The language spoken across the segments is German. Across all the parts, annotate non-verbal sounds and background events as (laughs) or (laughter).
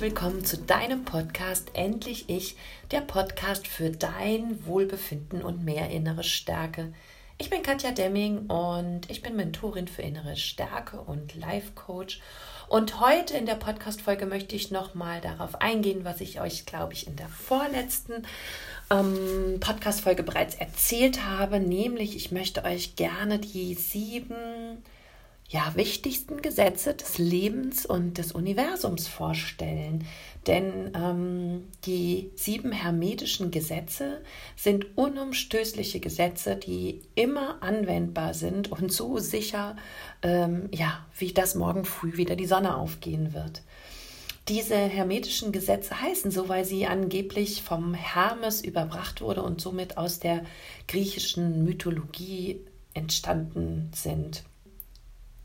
willkommen zu deinem Podcast Endlich Ich, der Podcast für dein Wohlbefinden und mehr innere Stärke. Ich bin Katja Demming und ich bin Mentorin für innere Stärke und Life Coach. Und heute in der Podcast-Folge möchte ich nochmal darauf eingehen, was ich euch, glaube ich, in der vorletzten ähm, Podcast-Folge bereits erzählt habe. Nämlich, ich möchte euch gerne die sieben ja, wichtigsten Gesetze des Lebens und des Universums vorstellen. Denn ähm, die sieben hermetischen Gesetze sind unumstößliche Gesetze, die immer anwendbar sind und so sicher, ähm, ja, wie das morgen früh wieder die Sonne aufgehen wird. Diese hermetischen Gesetze heißen so, weil sie angeblich vom Hermes überbracht wurde und somit aus der griechischen Mythologie entstanden sind.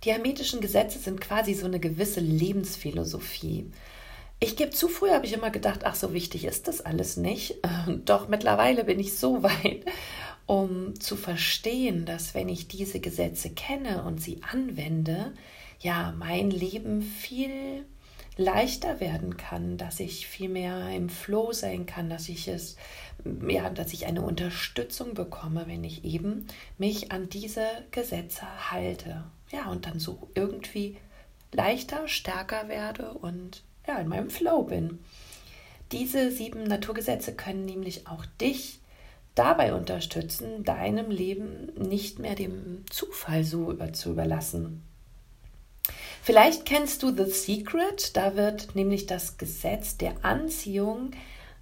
Die hermetischen Gesetze sind quasi so eine gewisse Lebensphilosophie. Ich gebe zu, früher habe ich immer gedacht, ach, so wichtig ist das alles nicht. Doch mittlerweile bin ich so (laughs) weit, um zu verstehen, dass wenn ich diese Gesetze kenne und sie anwende, ja, mein Leben viel leichter werden kann, dass ich viel mehr im Flow sein kann, dass ich es, ja, dass ich eine Unterstützung bekomme, wenn ich eben mich an diese Gesetze halte ja, und dann so irgendwie leichter, stärker werde und ja, in meinem Flow bin. Diese sieben Naturgesetze können nämlich auch dich dabei unterstützen, deinem Leben nicht mehr dem Zufall so über zu überlassen. Vielleicht kennst du The Secret, da wird nämlich das Gesetz der Anziehung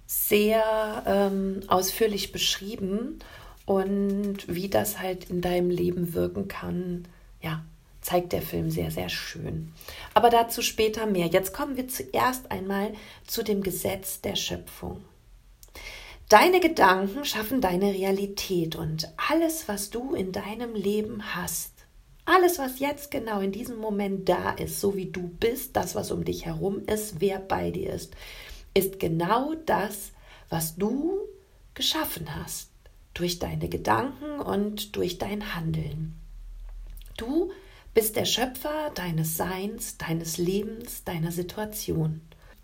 sehr ähm, ausführlich beschrieben und wie das halt in deinem Leben wirken kann, ja, zeigt der Film sehr, sehr schön. Aber dazu später mehr. Jetzt kommen wir zuerst einmal zu dem Gesetz der Schöpfung. Deine Gedanken schaffen deine Realität und alles, was du in deinem Leben hast, alles, was jetzt genau in diesem Moment da ist, so wie du bist, das, was um dich herum ist, wer bei dir ist, ist genau das, was du geschaffen hast, durch deine Gedanken und durch dein Handeln. Du bist der Schöpfer deines Seins, deines Lebens, deiner Situation.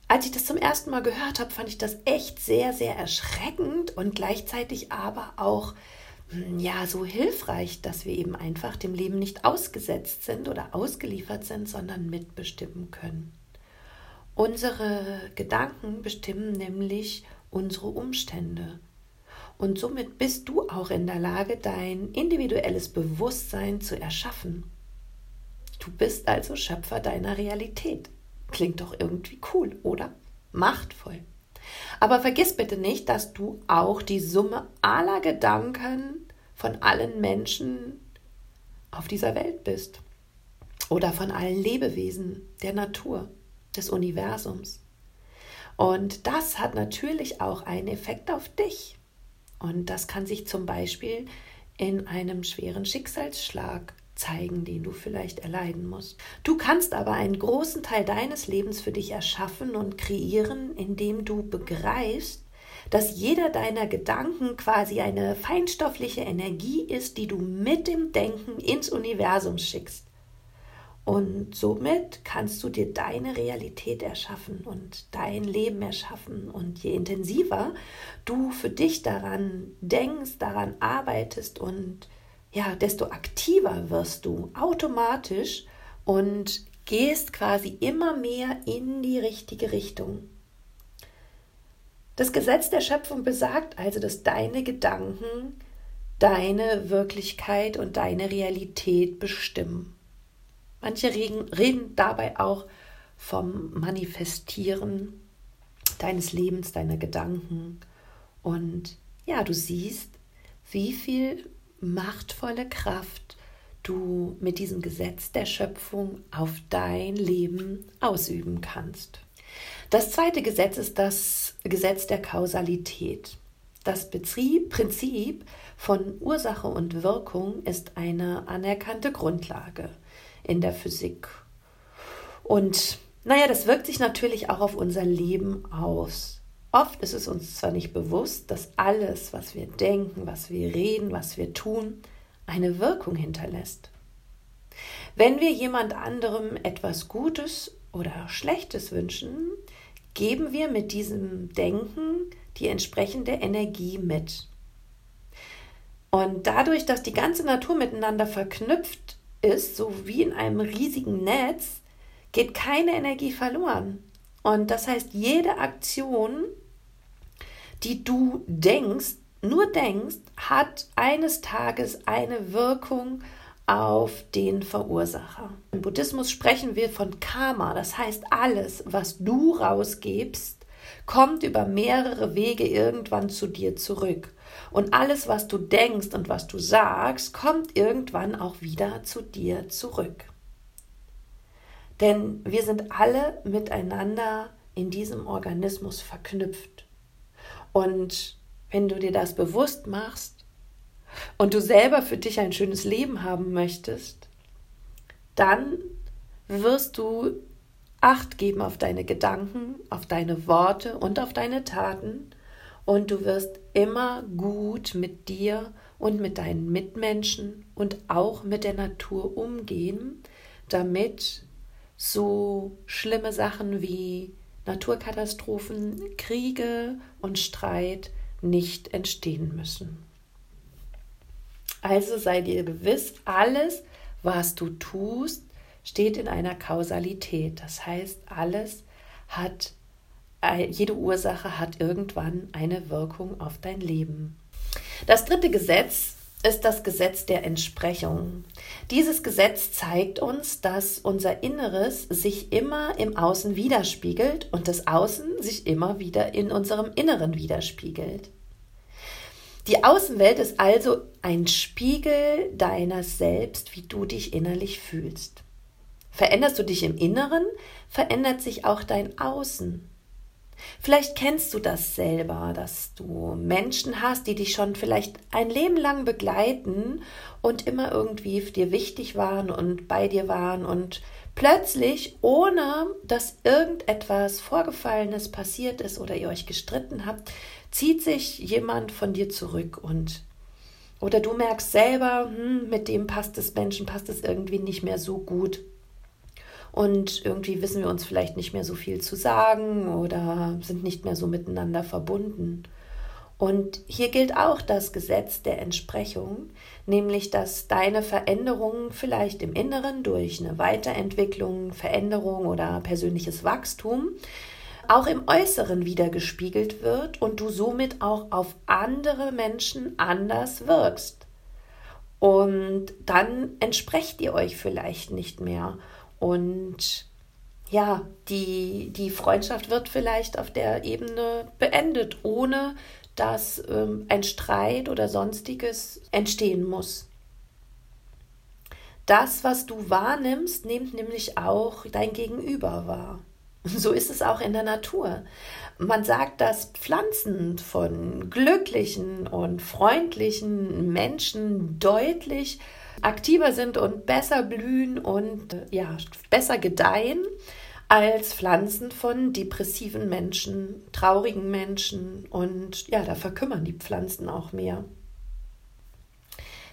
Als ich das zum ersten Mal gehört habe, fand ich das echt sehr, sehr erschreckend und gleichzeitig aber auch hm, ja so hilfreich, dass wir eben einfach dem Leben nicht ausgesetzt sind oder ausgeliefert sind, sondern mitbestimmen können. Unsere Gedanken bestimmen nämlich unsere Umstände. Und somit bist du auch in der Lage, dein individuelles Bewusstsein zu erschaffen. Du bist also Schöpfer deiner Realität. Klingt doch irgendwie cool, oder? Machtvoll. Aber vergiss bitte nicht, dass du auch die Summe aller Gedanken von allen Menschen auf dieser Welt bist. Oder von allen Lebewesen der Natur, des Universums. Und das hat natürlich auch einen Effekt auf dich. Und das kann sich zum Beispiel in einem schweren Schicksalsschlag zeigen, den du vielleicht erleiden musst. Du kannst aber einen großen Teil deines Lebens für dich erschaffen und kreieren, indem du begreifst, dass jeder deiner Gedanken quasi eine feinstoffliche Energie ist, die du mit dem Denken ins Universum schickst. Und somit kannst du dir deine Realität erschaffen und dein Leben erschaffen. Und je intensiver du für dich daran denkst, daran arbeitest und ja, desto aktiver wirst du automatisch und gehst quasi immer mehr in die richtige Richtung. Das Gesetz der Schöpfung besagt also, dass deine Gedanken deine Wirklichkeit und deine Realität bestimmen. Manche reden, reden dabei auch vom Manifestieren deines Lebens, deiner Gedanken. Und ja, du siehst, wie viel machtvolle Kraft du mit diesem Gesetz der Schöpfung auf dein Leben ausüben kannst. Das zweite Gesetz ist das Gesetz der Kausalität. Das Prinzip von Ursache und Wirkung ist eine anerkannte Grundlage in der Physik. Und naja, das wirkt sich natürlich auch auf unser Leben aus. Oft ist es uns zwar nicht bewusst, dass alles, was wir denken, was wir reden, was wir tun, eine Wirkung hinterlässt. Wenn wir jemand anderem etwas Gutes oder Schlechtes wünschen, geben wir mit diesem Denken die entsprechende Energie mit. Und dadurch, dass die ganze Natur miteinander verknüpft ist, so wie in einem riesigen Netz, geht keine Energie verloren. Und das heißt, jede Aktion, die du denkst, nur denkst, hat eines Tages eine Wirkung auf den Verursacher. Im Buddhismus sprechen wir von Karma, das heißt alles, was du rausgibst, kommt über mehrere Wege irgendwann zu dir zurück. Und alles, was du denkst und was du sagst, kommt irgendwann auch wieder zu dir zurück. Denn wir sind alle miteinander in diesem Organismus verknüpft. Und wenn du dir das bewusst machst und du selber für dich ein schönes Leben haben möchtest, dann wirst du Acht geben auf deine Gedanken, auf deine Worte und auf deine Taten. Und du wirst immer gut mit dir und mit deinen Mitmenschen und auch mit der Natur umgehen, damit so schlimme Sachen wie Naturkatastrophen, Kriege und Streit nicht entstehen müssen. Also sei dir gewiss, alles, was du tust, steht in einer Kausalität. Das heißt, alles hat, jede Ursache hat irgendwann eine Wirkung auf dein Leben. Das dritte Gesetz ist das Gesetz der Entsprechung. Dieses Gesetz zeigt uns, dass unser Inneres sich immer im Außen widerspiegelt und das Außen sich immer wieder in unserem Inneren widerspiegelt. Die Außenwelt ist also ein Spiegel deines Selbst, wie du dich innerlich fühlst. Veränderst du dich im Inneren, verändert sich auch dein Außen. Vielleicht kennst du das selber, dass du Menschen hast, die dich schon vielleicht ein Leben lang begleiten und immer irgendwie dir wichtig waren und bei dir waren und plötzlich, ohne dass irgendetwas Vorgefallenes passiert ist oder ihr euch gestritten habt, zieht sich jemand von dir zurück und oder du merkst selber, hm, mit dem passt es Menschen, passt es irgendwie nicht mehr so gut und irgendwie wissen wir uns vielleicht nicht mehr so viel zu sagen oder sind nicht mehr so miteinander verbunden. Und hier gilt auch das Gesetz der Entsprechung, nämlich dass deine Veränderung vielleicht im Inneren durch eine Weiterentwicklung, Veränderung oder persönliches Wachstum auch im Äußeren wiedergespiegelt wird und du somit auch auf andere Menschen anders wirkst. Und dann entsprecht ihr euch vielleicht nicht mehr. Und ja, die, die Freundschaft wird vielleicht auf der Ebene beendet, ohne dass ähm, ein Streit oder sonstiges entstehen muss. Das, was du wahrnimmst, nimmt nämlich auch dein Gegenüber wahr. So ist es auch in der Natur. Man sagt, dass Pflanzen von glücklichen und freundlichen Menschen deutlich aktiver sind und besser blühen und ja, besser gedeihen als Pflanzen von depressiven Menschen, traurigen Menschen und ja, da verkümmern die Pflanzen auch mehr.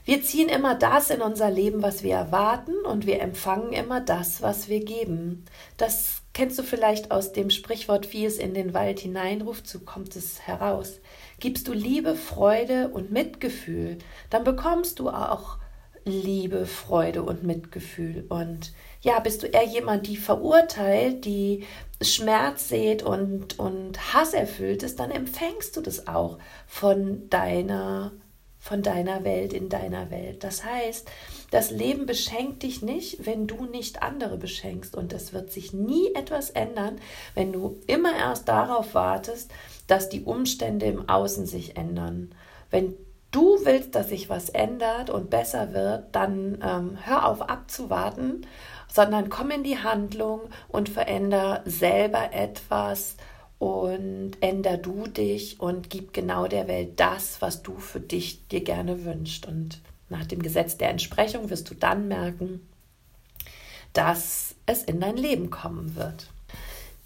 Wir ziehen immer das in unser Leben, was wir erwarten und wir empfangen immer das, was wir geben. Das kennst du vielleicht aus dem Sprichwort, wie es in den Wald hineinruft, so kommt es heraus. Gibst du Liebe, Freude und Mitgefühl, dann bekommst du auch Liebe, Freude und Mitgefühl. Und ja, bist du eher jemand, die verurteilt, die Schmerz sät und, und Hass erfüllt ist, dann empfängst du das auch von deiner, von deiner Welt in deiner Welt. Das heißt, das Leben beschenkt dich nicht, wenn du nicht andere beschenkst. Und es wird sich nie etwas ändern, wenn du immer erst darauf wartest, dass die Umstände im Außen sich ändern. Wenn du willst, dass sich was ändert und besser wird, dann ähm, hör auf abzuwarten, sondern komm in die Handlung und veränder selber etwas und änder du dich und gib genau der Welt das, was du für dich dir gerne wünschst. Und nach dem Gesetz der Entsprechung wirst du dann merken, dass es in dein Leben kommen wird.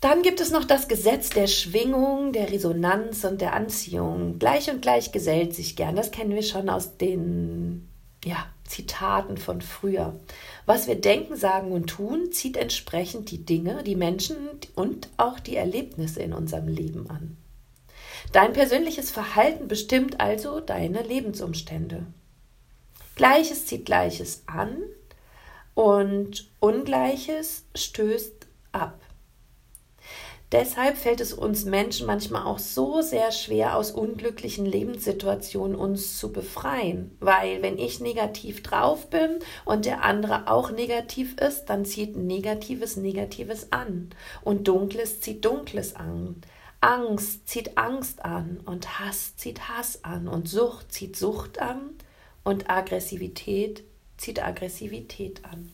Dann gibt es noch das Gesetz der Schwingung, der Resonanz und der Anziehung. Gleich und gleich gesellt sich gern. Das kennen wir schon aus den ja, Zitaten von früher. Was wir denken, sagen und tun, zieht entsprechend die Dinge, die Menschen und auch die Erlebnisse in unserem Leben an. Dein persönliches Verhalten bestimmt also deine Lebensumstände. Gleiches zieht Gleiches an und Ungleiches stößt ab. Deshalb fällt es uns Menschen manchmal auch so sehr schwer, aus unglücklichen Lebenssituationen uns zu befreien. Weil wenn ich negativ drauf bin und der andere auch negativ ist, dann zieht Negatives Negatives an. Und Dunkles zieht Dunkles an. Angst zieht Angst an und Hass zieht Hass an und Sucht zieht Sucht an und Aggressivität zieht Aggressivität an.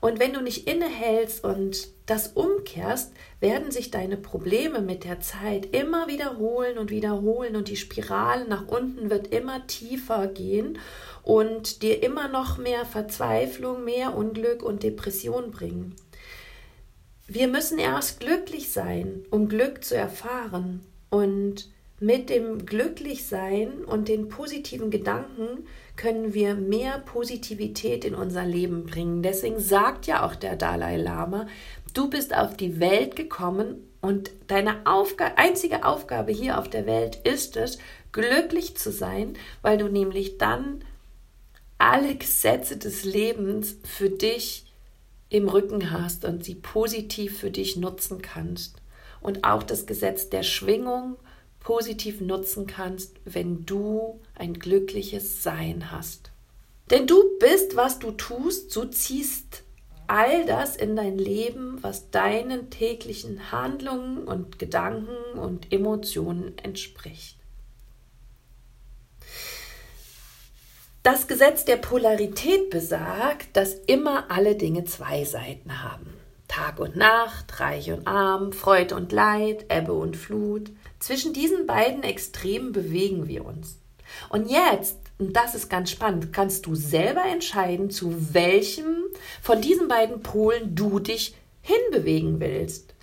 Und wenn du nicht innehältst und das umkehrst, werden sich deine Probleme mit der Zeit immer wiederholen und wiederholen und die Spirale nach unten wird immer tiefer gehen und dir immer noch mehr Verzweiflung, mehr Unglück und Depression bringen. Wir müssen erst glücklich sein, um Glück zu erfahren. Und mit dem Glücklichsein und den positiven Gedanken können wir mehr Positivität in unser Leben bringen. Deswegen sagt ja auch der Dalai Lama, du bist auf die Welt gekommen und deine Aufga einzige Aufgabe hier auf der Welt ist es, glücklich zu sein, weil du nämlich dann alle Gesetze des Lebens für dich im Rücken hast und sie positiv für dich nutzen kannst. Und auch das Gesetz der Schwingung positiv nutzen kannst, wenn du ein glückliches Sein hast. Denn du bist, was du tust, du ziehst all das in dein Leben, was deinen täglichen Handlungen und Gedanken und Emotionen entspricht. Das Gesetz der Polarität besagt, dass immer alle Dinge zwei Seiten haben. Tag und Nacht, Reich und Arm, Freude und Leid, Ebbe und Flut. Zwischen diesen beiden Extremen bewegen wir uns. Und jetzt, und das ist ganz spannend, kannst du selber entscheiden, zu welchem von diesen beiden Polen du dich hinbewegen willst.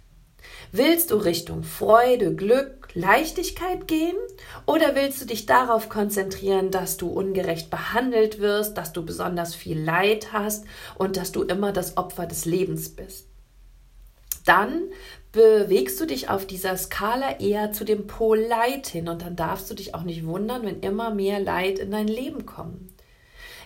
Willst du Richtung Freude, Glück, Leichtigkeit gehen oder willst du dich darauf konzentrieren, dass du ungerecht behandelt wirst, dass du besonders viel Leid hast und dass du immer das Opfer des Lebens bist? Dann bewegst du dich auf dieser Skala eher zu dem Pol Leid hin und dann darfst du dich auch nicht wundern, wenn immer mehr Leid in dein Leben kommt.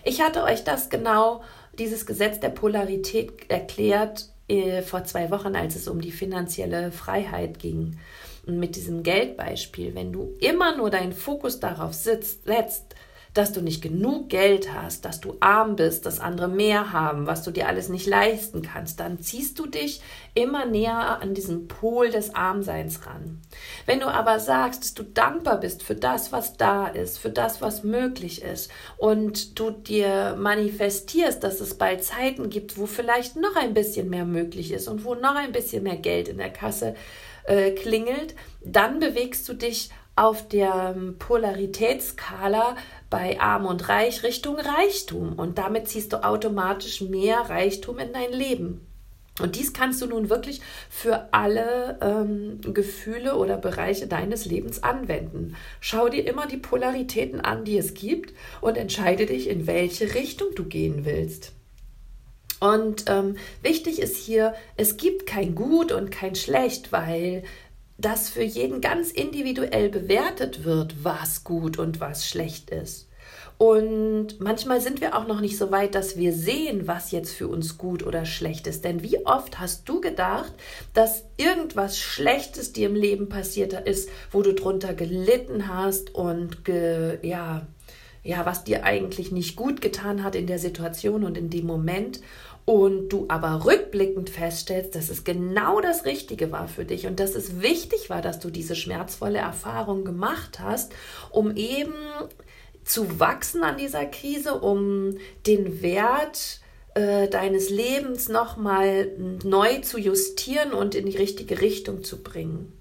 Ich hatte euch das genau, dieses Gesetz der Polarität erklärt äh, vor zwei Wochen, als es um die finanzielle Freiheit ging. Und mit diesem Geldbeispiel, wenn du immer nur deinen Fokus darauf sitzt, setzt, dass du nicht genug Geld hast, dass du arm bist, dass andere mehr haben, was du dir alles nicht leisten kannst, dann ziehst du dich immer näher an diesen Pol des Armseins ran. Wenn du aber sagst, dass du dankbar bist für das, was da ist, für das, was möglich ist und du dir manifestierst, dass es bald Zeiten gibt, wo vielleicht noch ein bisschen mehr möglich ist und wo noch ein bisschen mehr Geld in der Kasse äh, klingelt, dann bewegst du dich auf der Polaritätsskala bei Arm und Reich Richtung Reichtum und damit ziehst du automatisch mehr Reichtum in dein Leben. Und dies kannst du nun wirklich für alle ähm, Gefühle oder Bereiche deines Lebens anwenden. Schau dir immer die Polaritäten an, die es gibt und entscheide dich, in welche Richtung du gehen willst. Und ähm, wichtig ist hier, es gibt kein Gut und kein Schlecht, weil dass für jeden ganz individuell bewertet wird, was gut und was schlecht ist. Und manchmal sind wir auch noch nicht so weit, dass wir sehen, was jetzt für uns gut oder schlecht ist. Denn wie oft hast du gedacht, dass irgendwas Schlechtes dir im Leben passiert ist, wo du drunter gelitten hast und ge, ja, ja, was dir eigentlich nicht gut getan hat in der Situation und in dem Moment und du aber rückblickend feststellst, dass es genau das Richtige war für dich und dass es wichtig war, dass du diese schmerzvolle Erfahrung gemacht hast, um eben zu wachsen an dieser Krise, um den Wert äh, deines Lebens nochmal neu zu justieren und in die richtige Richtung zu bringen.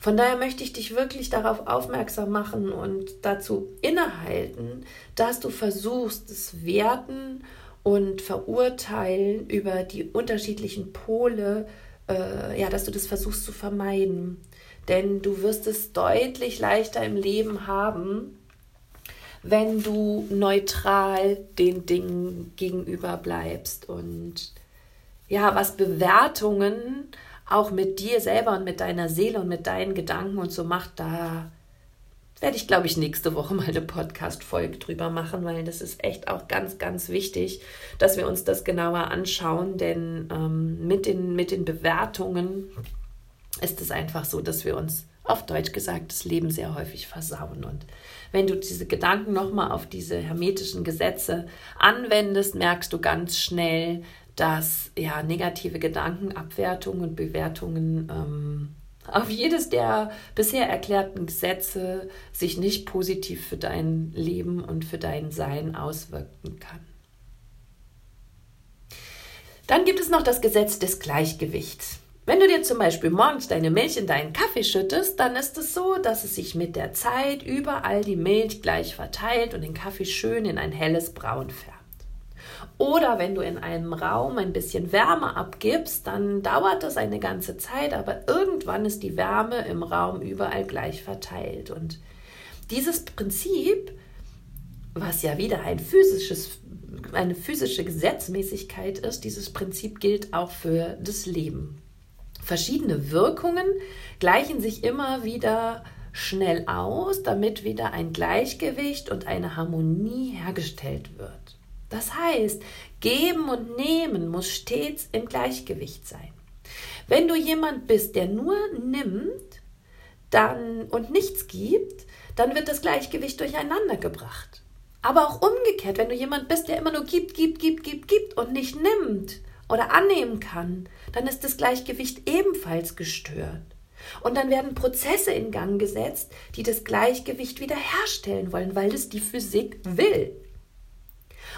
Von daher möchte ich dich wirklich darauf aufmerksam machen und dazu innehalten, dass du versuchst, das Werten und Verurteilen über die unterschiedlichen Pole, äh, ja, dass du das versuchst zu vermeiden. Denn du wirst es deutlich leichter im Leben haben, wenn du neutral den Dingen gegenüber bleibst und ja, was Bewertungen auch mit dir selber und mit deiner Seele und mit deinen Gedanken und so macht, da werde ich, glaube ich, nächste Woche mal eine Podcast-Folge drüber machen, weil das ist echt auch ganz, ganz wichtig, dass wir uns das genauer anschauen, denn ähm, mit, den, mit den Bewertungen ist es einfach so, dass wir uns auf Deutsch gesagt das Leben sehr häufig versauen. Und wenn du diese Gedanken nochmal auf diese hermetischen Gesetze anwendest, merkst du ganz schnell, dass ja negative Gedanken, Abwertungen und Bewertungen ähm, auf jedes der bisher erklärten Gesetze sich nicht positiv für dein Leben und für dein Sein auswirken kann. Dann gibt es noch das Gesetz des Gleichgewichts. Wenn du dir zum Beispiel morgens deine Milch in deinen Kaffee schüttest, dann ist es so, dass es sich mit der Zeit überall die Milch gleich verteilt und den Kaffee schön in ein helles Braun färbt. Oder wenn du in einem Raum ein bisschen Wärme abgibst, dann dauert das eine ganze Zeit, aber irgendwann ist die Wärme im Raum überall gleich verteilt. Und dieses Prinzip, was ja wieder ein physisches, eine physische Gesetzmäßigkeit ist, dieses Prinzip gilt auch für das Leben. Verschiedene Wirkungen gleichen sich immer wieder schnell aus, damit wieder ein Gleichgewicht und eine Harmonie hergestellt wird. Das heißt, geben und nehmen muss stets im Gleichgewicht sein. Wenn du jemand bist, der nur nimmt dann, und nichts gibt, dann wird das Gleichgewicht durcheinander gebracht. Aber auch umgekehrt, wenn du jemand bist, der immer nur gibt, gibt, gibt, gibt, gibt und nicht nimmt oder annehmen kann, dann ist das Gleichgewicht ebenfalls gestört. Und dann werden Prozesse in Gang gesetzt, die das Gleichgewicht wiederherstellen wollen, weil es die Physik will.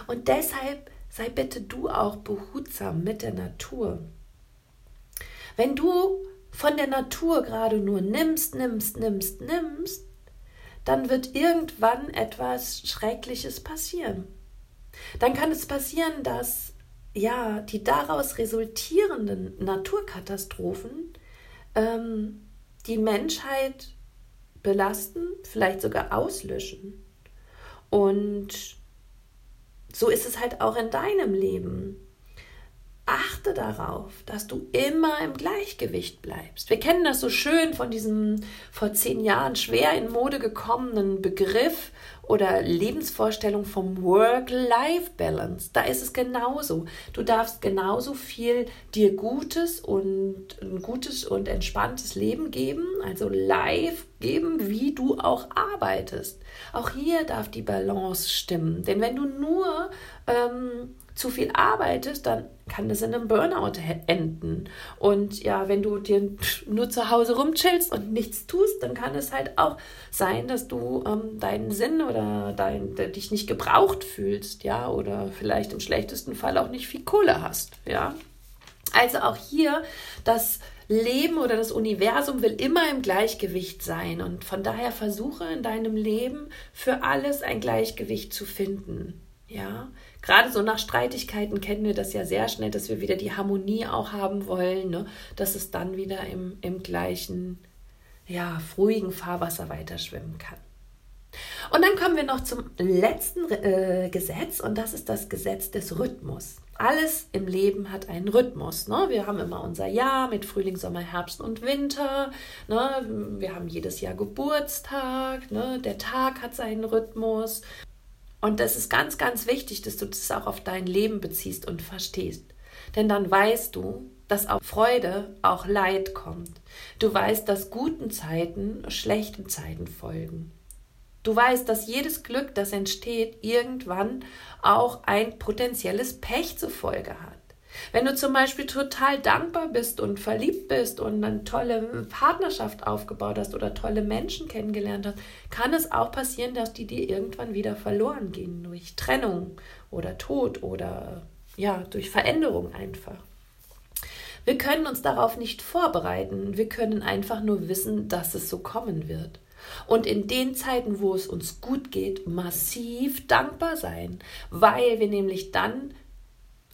Und deshalb sei bitte du auch behutsam mit der Natur. Wenn du von der Natur gerade nur nimmst, nimmst, nimmst, nimmst, dann wird irgendwann etwas Schreckliches passieren. Dann kann es passieren, dass ja die daraus resultierenden Naturkatastrophen ähm, die Menschheit belasten, vielleicht sogar auslöschen. Und so ist es halt auch in deinem Leben. Achte darauf, dass du immer im Gleichgewicht bleibst. Wir kennen das so schön von diesem vor zehn Jahren schwer in Mode gekommenen Begriff oder Lebensvorstellung vom Work-Life-Balance. Da ist es genauso. Du darfst genauso viel dir Gutes und ein gutes und entspanntes Leben geben, also live geben, wie du auch arbeitest. Auch hier darf die Balance stimmen. Denn wenn du nur ähm, zu viel arbeitest, dann kann das in einem Burnout enden. Und ja, wenn du dir nur zu Hause rumchillst und nichts tust, dann kann es halt auch sein, dass du ähm, deinen Sinn oder dein, dich nicht gebraucht fühlst, ja, oder vielleicht im schlechtesten Fall auch nicht viel Kohle hast, ja. Also auch hier das Leben oder das Universum will immer im Gleichgewicht sein und von daher versuche in deinem Leben für alles ein Gleichgewicht zu finden. Ja, gerade so nach Streitigkeiten kennen wir das ja sehr schnell, dass wir wieder die Harmonie auch haben wollen, ne? dass es dann wieder im, im gleichen, ja, ruhigen Fahrwasser weiterschwimmen kann. Und dann kommen wir noch zum letzten äh, Gesetz und das ist das Gesetz des Rhythmus. Alles im Leben hat einen Rhythmus. Ne? Wir haben immer unser Jahr mit Frühling, Sommer, Herbst und Winter. Ne? Wir haben jedes Jahr Geburtstag. Ne? Der Tag hat seinen Rhythmus. Und das ist ganz, ganz wichtig, dass du das auch auf dein Leben beziehst und verstehst. Denn dann weißt du, dass auch Freude, auch Leid kommt. Du weißt, dass guten Zeiten schlechten Zeiten folgen. Du weißt, dass jedes Glück, das entsteht, irgendwann auch ein potenzielles Pech zur Folge hat. Wenn du zum Beispiel total dankbar bist und verliebt bist und eine tolle Partnerschaft aufgebaut hast oder tolle Menschen kennengelernt hast, kann es auch passieren, dass die dir irgendwann wieder verloren gehen durch Trennung oder Tod oder ja, durch Veränderung einfach. Wir können uns darauf nicht vorbereiten, wir können einfach nur wissen, dass es so kommen wird. Und in den Zeiten, wo es uns gut geht, massiv dankbar sein, weil wir nämlich dann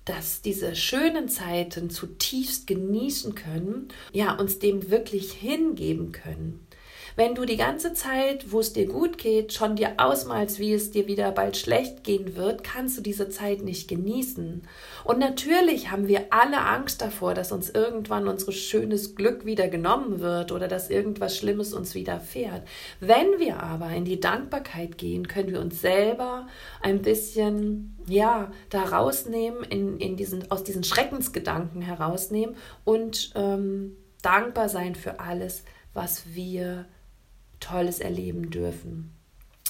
dass diese schönen Zeiten zutiefst genießen können, ja, uns dem wirklich hingeben können. Wenn du die ganze Zeit, wo es dir gut geht, schon dir ausmalst, wie es dir wieder bald schlecht gehen wird, kannst du diese Zeit nicht genießen. Und natürlich haben wir alle Angst davor, dass uns irgendwann unser schönes Glück wieder genommen wird oder dass irgendwas Schlimmes uns widerfährt. Wenn wir aber in die Dankbarkeit gehen, können wir uns selber ein bisschen, ja, da rausnehmen, in, in diesen, aus diesen Schreckensgedanken herausnehmen und ähm, dankbar sein für alles, was wir Tolles erleben dürfen.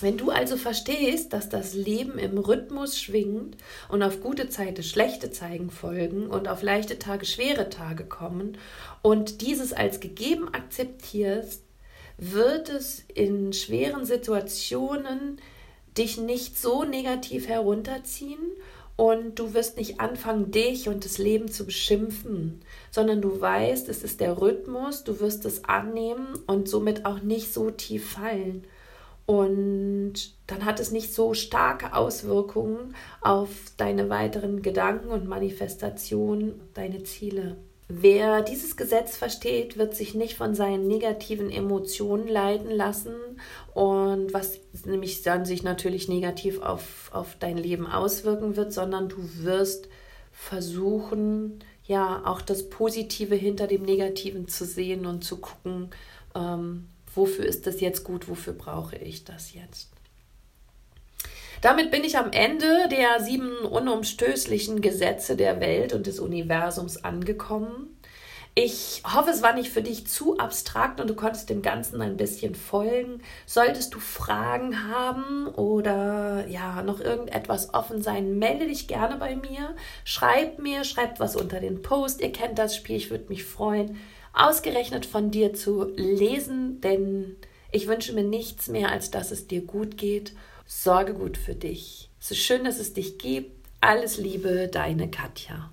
Wenn du also verstehst, dass das Leben im Rhythmus schwingt und auf gute Zeiten schlechte Zeigen folgen und auf leichte Tage schwere Tage kommen und dieses als gegeben akzeptierst, wird es in schweren Situationen dich nicht so negativ herunterziehen und du wirst nicht anfangen, dich und das Leben zu beschimpfen, sondern du weißt, es ist der Rhythmus, du wirst es annehmen und somit auch nicht so tief fallen. Und dann hat es nicht so starke Auswirkungen auf deine weiteren Gedanken und Manifestationen, deine Ziele. Wer dieses Gesetz versteht, wird sich nicht von seinen negativen Emotionen leiten lassen und was nämlich dann sich natürlich negativ auf, auf dein Leben auswirken wird, sondern du wirst versuchen, ja, auch das Positive hinter dem Negativen zu sehen und zu gucken, ähm, wofür ist das jetzt gut, wofür brauche ich das jetzt. Damit bin ich am Ende der sieben unumstößlichen Gesetze der Welt und des Universums angekommen. Ich hoffe, es war nicht für dich zu abstrakt und du konntest dem Ganzen ein bisschen folgen. Solltest du Fragen haben oder ja, noch irgendetwas offen sein, melde dich gerne bei mir. Schreib mir, schreib was unter den Post. Ihr kennt das Spiel, ich würde mich freuen, ausgerechnet von dir zu lesen, denn ich wünsche mir nichts mehr, als dass es dir gut geht Sorge gut für dich. Es ist schön, dass es dich gibt. Alles Liebe, deine Katja.